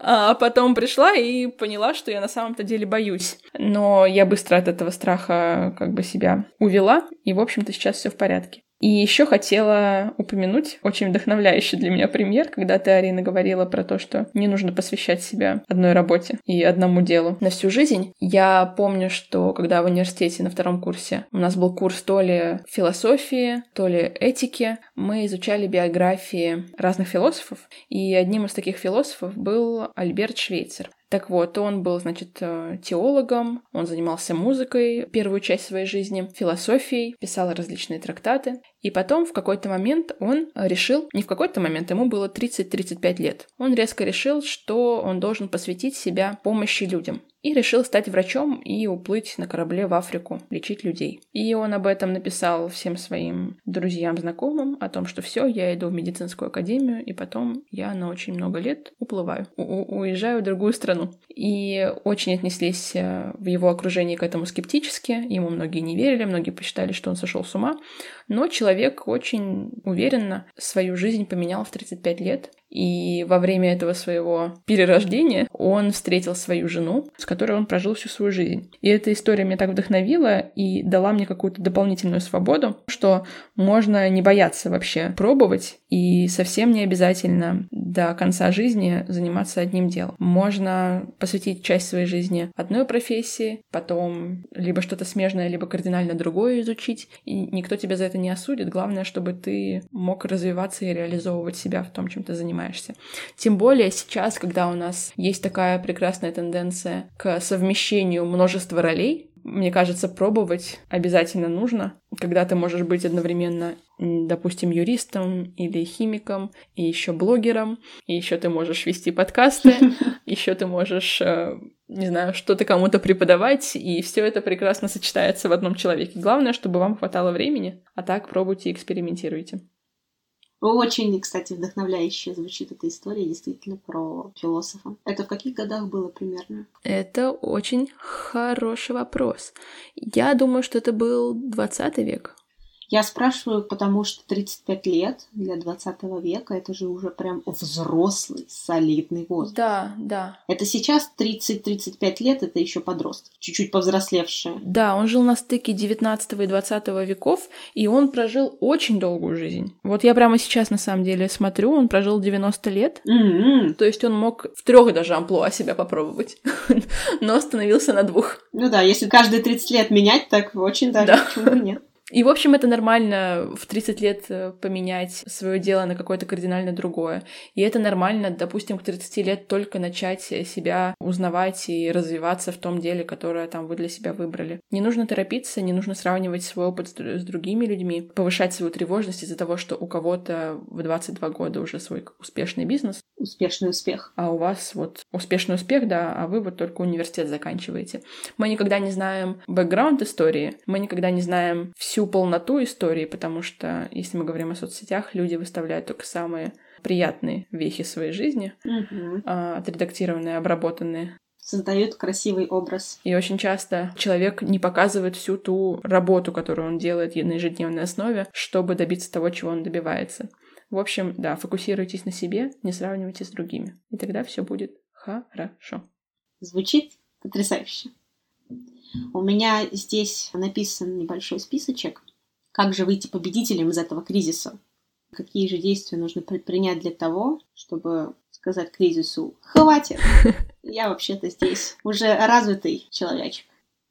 а потом пришла и поняла, что я на самом-то деле боюсь. Но я быстро от этого страха как бы себя увела, и, в общем-то, сейчас все в порядке. И еще хотела упомянуть очень вдохновляющий для меня пример, когда ты, Арина, говорила про то, что не нужно посвящать себя одной работе и одному делу на всю жизнь. Я помню, что когда в университете на втором курсе у нас был курс то ли философии, то ли этики, мы изучали биографии разных философов, и одним из таких философов был Альберт Швейцер. Так вот, он был, значит, э, теологом, он занимался музыкой первую часть своей жизни, философией, писал различные трактаты. И потом в какой-то момент он решил, не в какой-то момент, ему было 30-35 лет, он резко решил, что он должен посвятить себя помощи людям и решил стать врачом и уплыть на корабле в Африку, лечить людей. И он об этом написал всем своим друзьям, знакомым, о том, что все, я иду в медицинскую академию, и потом я на очень много лет уплываю, уезжаю в другую страну. И очень отнеслись э, в его окружении к этому скептически, ему многие не верили, многие посчитали, что он сошел с ума, но человек очень уверенно свою жизнь поменял в 35 лет, и во время этого своего перерождения он встретил свою жену, с которой он прожил всю свою жизнь. И эта история меня так вдохновила и дала мне какую-то дополнительную свободу, что можно не бояться вообще пробовать и совсем не обязательно до конца жизни заниматься одним делом. Можно посвятить часть своей жизни одной профессии, потом либо что-то смежное, либо кардинально другое изучить, и никто тебя за это не осудит. Главное, чтобы ты мог развиваться и реализовывать себя в том, чем ты занимаешься. Тем более сейчас, когда у нас есть такая прекрасная тенденция к совмещению множества ролей, мне кажется, пробовать обязательно нужно, когда ты можешь быть одновременно, допустим, юристом или химиком, и еще блогером, и еще ты можешь вести подкасты, еще ты можешь, э, не знаю, что-то кому-то преподавать, и все это прекрасно сочетается в одном человеке. Главное, чтобы вам хватало времени, а так пробуйте и экспериментируйте. Очень, кстати, вдохновляюще звучит эта история действительно про философа. Это в каких годах было примерно? Это очень хороший вопрос. Я думаю, что это был 20 век. Я спрашиваю, потому что 35 лет для 20 века это же уже прям взрослый, солидный возраст. Да, да. Это сейчас 30-35 лет, это еще подросток, чуть-чуть повзрослевшие. Да, он жил на стыке 19 и 20 веков, и он прожил очень долгую жизнь. Вот я прямо сейчас на самом деле смотрю, он прожил 90 лет. Mm-hmm. То есть он мог в трех даже амплуа себя попробовать, но остановился на двух. Ну да, если каждые 30 лет менять, так очень даже да. почему нет. И, в общем, это нормально в 30 лет э, поменять свое дело на какое-то кардинально другое. И это нормально, допустим, к 30 лет только начать себя узнавать и развиваться в том деле, которое там вы для себя выбрали. Не нужно торопиться, не нужно сравнивать свой опыт с другими людьми, повышать свою тревожность из-за того, что у кого-то в 22 года уже свой успешный бизнес. Успешный успех. А у вас вот успешный успех, да, а вы вот только университет заканчиваете. Мы никогда не знаем бэкграунд истории, мы никогда не знаем всю всю полноту истории, потому что, если мы говорим о соцсетях, люди выставляют только самые приятные вехи своей жизни, угу. отредактированные, обработанные. Создают красивый образ. И очень часто человек не показывает всю ту работу, которую он делает на ежедневной основе, чтобы добиться того, чего он добивается. В общем, да, фокусируйтесь на себе, не сравнивайте с другими. И тогда все будет хорошо. Звучит потрясающе. У меня здесь написан небольшой списочек, как же выйти победителем из этого кризиса. Какие же действия нужно предпринять для того, чтобы сказать кризису «хватит, я вообще-то здесь уже развитый человечек».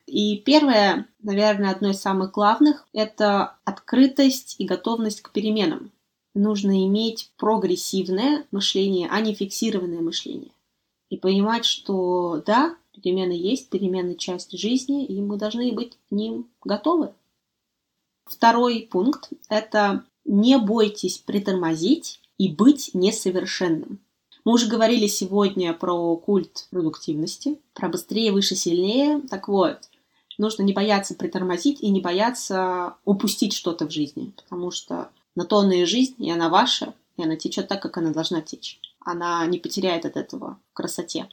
И первое, наверное, одно из самых главных, это открытость и готовность к переменам. Нужно иметь прогрессивное мышление, а не фиксированное мышление. И понимать, что да, Перемены есть, перемены часть жизни, и мы должны быть к ним готовы. Второй пункт – это не бойтесь притормозить и быть несовершенным. Мы уже говорили сегодня про культ продуктивности, про быстрее, выше, сильнее. Так вот, нужно не бояться притормозить и не бояться упустить что-то в жизни, потому что на то она и жизнь, и она ваша, и она течет так, как она должна течь. Она не потеряет от этого красоте.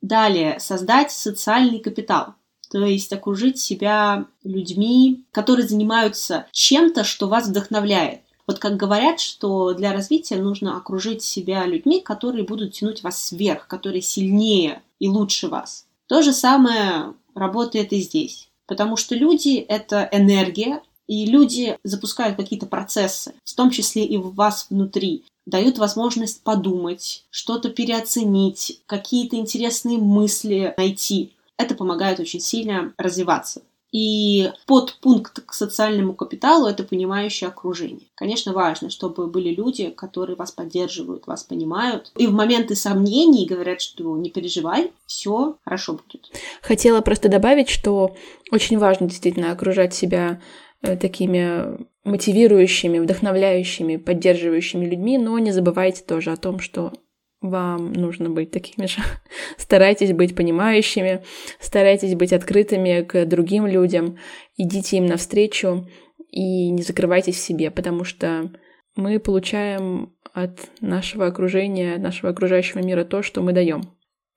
Далее, создать социальный капитал. То есть окружить себя людьми, которые занимаются чем-то, что вас вдохновляет. Вот как говорят, что для развития нужно окружить себя людьми, которые будут тянуть вас вверх, которые сильнее и лучше вас. То же самое работает и здесь. Потому что люди — это энергия, и люди запускают какие-то процессы, в том числе и в вас внутри дают возможность подумать, что-то переоценить, какие-то интересные мысли найти. Это помогает очень сильно развиваться. И подпункт к социальному капиталу – это понимающее окружение. Конечно, важно, чтобы были люди, которые вас поддерживают, вас понимают. И в моменты сомнений говорят, что не переживай, все хорошо будет. Хотела просто добавить, что очень важно действительно окружать себя Э, такими мотивирующими, вдохновляющими, поддерживающими людьми, но не забывайте тоже о том, что вам нужно быть такими же. старайтесь быть понимающими, старайтесь быть открытыми к другим людям, идите им навстречу и не закрывайтесь в себе, потому что мы получаем от нашего окружения, от нашего окружающего мира то, что мы даем.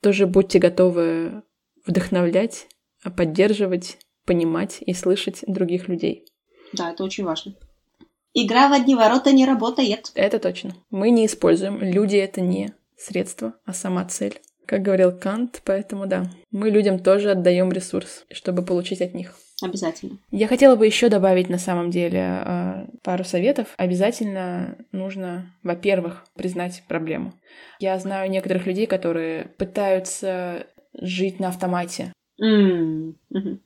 Тоже будьте готовы вдохновлять, поддерживать, понимать и слышать других людей. Да, это очень важно. Игра в одни ворота не работает. Это точно. Мы не используем. Люди — это не средство, а сама цель. Как говорил Кант, поэтому да, мы людям тоже отдаем ресурс, чтобы получить от них. Обязательно. Я хотела бы еще добавить на самом деле э, пару советов. Обязательно нужно, во-первых, признать проблему. Я знаю некоторых людей, которые пытаются жить на автомате,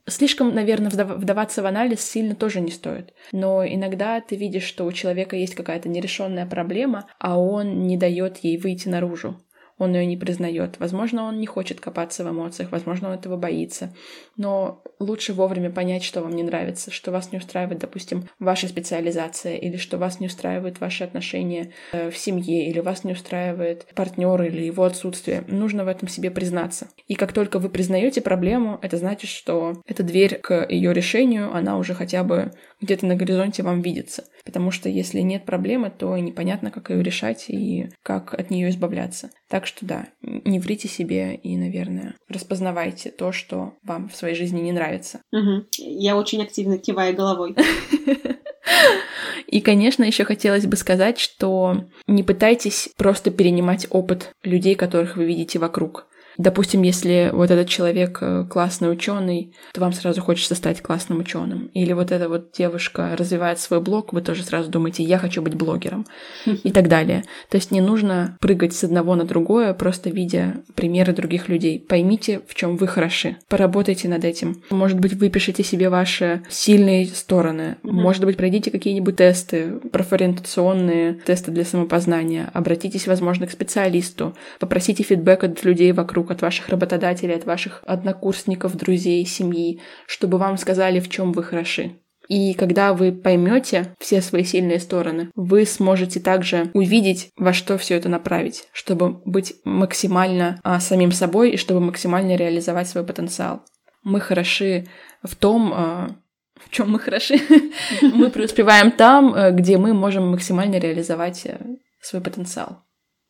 Слишком, наверное, вдаваться в анализ сильно тоже не стоит. Но иногда ты видишь, что у человека есть какая-то нерешенная проблема, а он не дает ей выйти наружу. Он ее не признает. Возможно, он не хочет копаться в эмоциях, возможно, он этого боится. Но лучше вовремя понять, что вам не нравится, что вас не устраивает, допустим, ваша специализация, или что вас не устраивает ваши отношения э, в семье, или вас не устраивает партнер или его отсутствие. Нужно в этом себе признаться. И как только вы признаете проблему, это значит, что эта дверь к ее решению, она уже хотя бы где-то на горизонте вам видится. Потому что если нет проблемы, то непонятно, как ее решать и как от нее избавляться. Так что да, не врите себе и, наверное, распознавайте то, что вам в своей жизни не нравится. Угу. Я очень активно киваю головой. И, конечно, еще хотелось бы сказать, что не пытайтесь просто перенимать опыт людей, которых вы видите вокруг. Допустим, если вот этот человек э, классный ученый, то вам сразу хочется стать классным ученым. Или вот эта вот девушка развивает свой блог, вы тоже сразу думаете, я хочу быть блогером. И так далее. То есть не нужно прыгать с одного на другое, просто видя примеры других людей. Поймите, в чем вы хороши. Поработайте над этим. Может быть, выпишите себе ваши сильные стороны. Может быть, пройдите какие-нибудь тесты, профориентационные тесты для самопознания. Обратитесь, возможно, к специалисту. Попросите фидбэк от людей вокруг вокруг, от ваших работодателей, от ваших однокурсников, друзей, семьи, чтобы вам сказали, в чем вы хороши. И когда вы поймете все свои сильные стороны, вы сможете также увидеть, во что все это направить, чтобы быть максимально а, самим собой и чтобы максимально реализовать свой потенциал. Мы хороши в том, а, в чем мы хороши. Мы преуспеваем там, э, где мы можем максимально реализовать э, свой потенциал.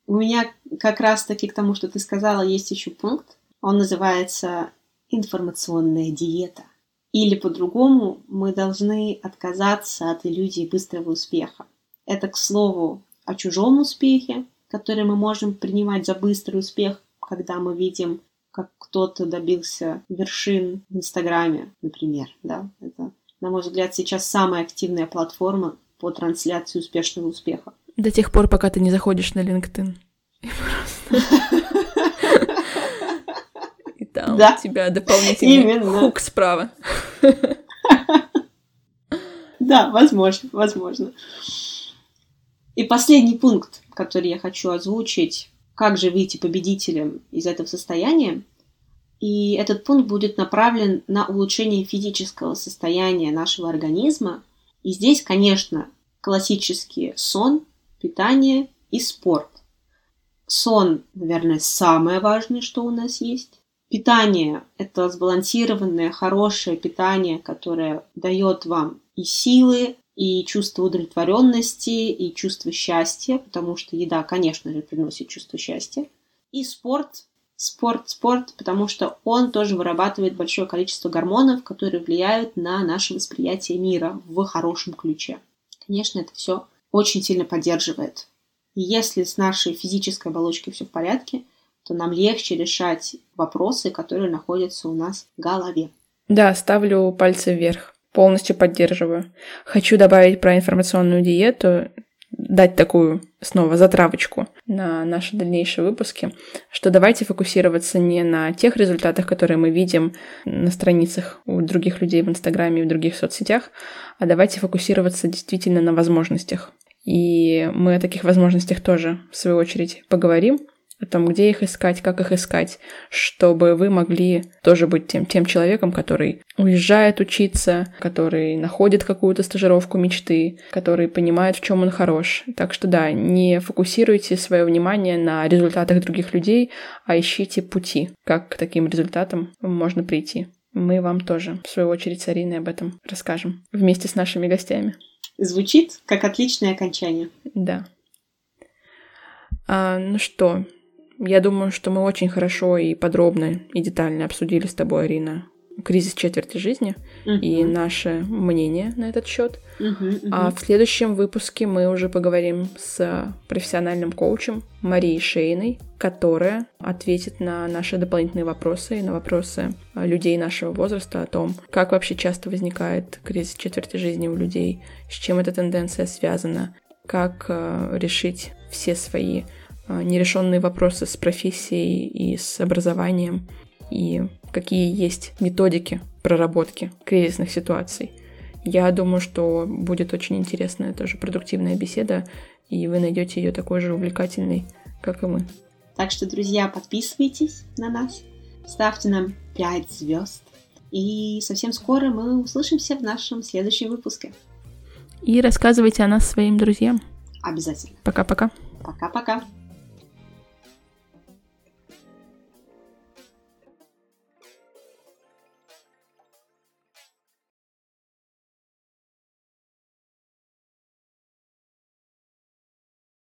У меня как раз-таки к тому, что ты сказала, есть еще пункт. Он называется информационная диета. Или по-другому, мы должны отказаться от иллюзии быстрого успеха. Это, к слову, о чужом успехе, который мы можем принимать за быстрый успех, когда мы видим, как кто-то добился вершин в Инстаграме, например. Да? Это, на мой взгляд, сейчас самая активная платформа по трансляции успешного успеха. До тех пор, пока ты не заходишь на LinkedIn. И И там да. у тебя дополнительный Именно. хук справа. Да, возможно, возможно. И последний пункт, который я хочу озвучить, как же выйти победителем из этого состояния. И этот пункт будет направлен на улучшение физического состояния нашего организма. И здесь, конечно, классические сон, питание и спорт. Сон, наверное, самое важное, что у нас есть. Питание – это сбалансированное, хорошее питание, которое дает вам и силы, и чувство удовлетворенности, и чувство счастья, потому что еда, конечно же, приносит чувство счастья. И спорт, спорт, спорт, потому что он тоже вырабатывает большое количество гормонов, которые влияют на наше восприятие мира в хорошем ключе. Конечно, это все очень сильно поддерживает. И если с нашей физической оболочкой все в порядке, то нам легче решать вопросы, которые находятся у нас в голове. Да, ставлю пальцы вверх. Полностью поддерживаю. Хочу добавить про информационную диету, дать такую снова затравочку на наши дальнейшие выпуски, что давайте фокусироваться не на тех результатах, которые мы видим на страницах у других людей в Инстаграме и в других соцсетях, а давайте фокусироваться действительно на возможностях. И мы о таких возможностях тоже, в свою очередь, поговорим, о том, где их искать, как их искать, чтобы вы могли тоже быть тем, тем человеком, который уезжает учиться, который находит какую-то стажировку мечты, который понимает, в чем он хорош. Так что да, не фокусируйте свое внимание на результатах других людей, а ищите пути, как к таким результатам можно прийти. Мы вам тоже, в свою очередь, с Ариной об этом расскажем вместе с нашими гостями. Звучит как отличное окончание. Да. А, ну что, я думаю, что мы очень хорошо и подробно и детально обсудили с тобой, Арина, кризис четверти жизни uh-huh. и наше мнение на этот счет. Uh-huh, uh-huh. А в следующем выпуске мы уже поговорим с профессиональным коучем Марией Шейной, которая ответит на наши дополнительные вопросы и на вопросы людей нашего возраста о том, как вообще часто возникает кризис четверти жизни у людей, с чем эта тенденция связана, как э, решить все свои э, нерешенные вопросы с профессией и с образованием, и какие есть методики проработки кризисных ситуаций. Я думаю, что будет очень интересная, тоже продуктивная беседа, и вы найдете ее такой же увлекательной, как и мы. Так что, друзья, подписывайтесь на нас, ставьте нам 5 звезд. И совсем скоро мы услышимся в нашем следующем выпуске. И рассказывайте о нас своим друзьям. Обязательно. Пока-пока. Пока-пока.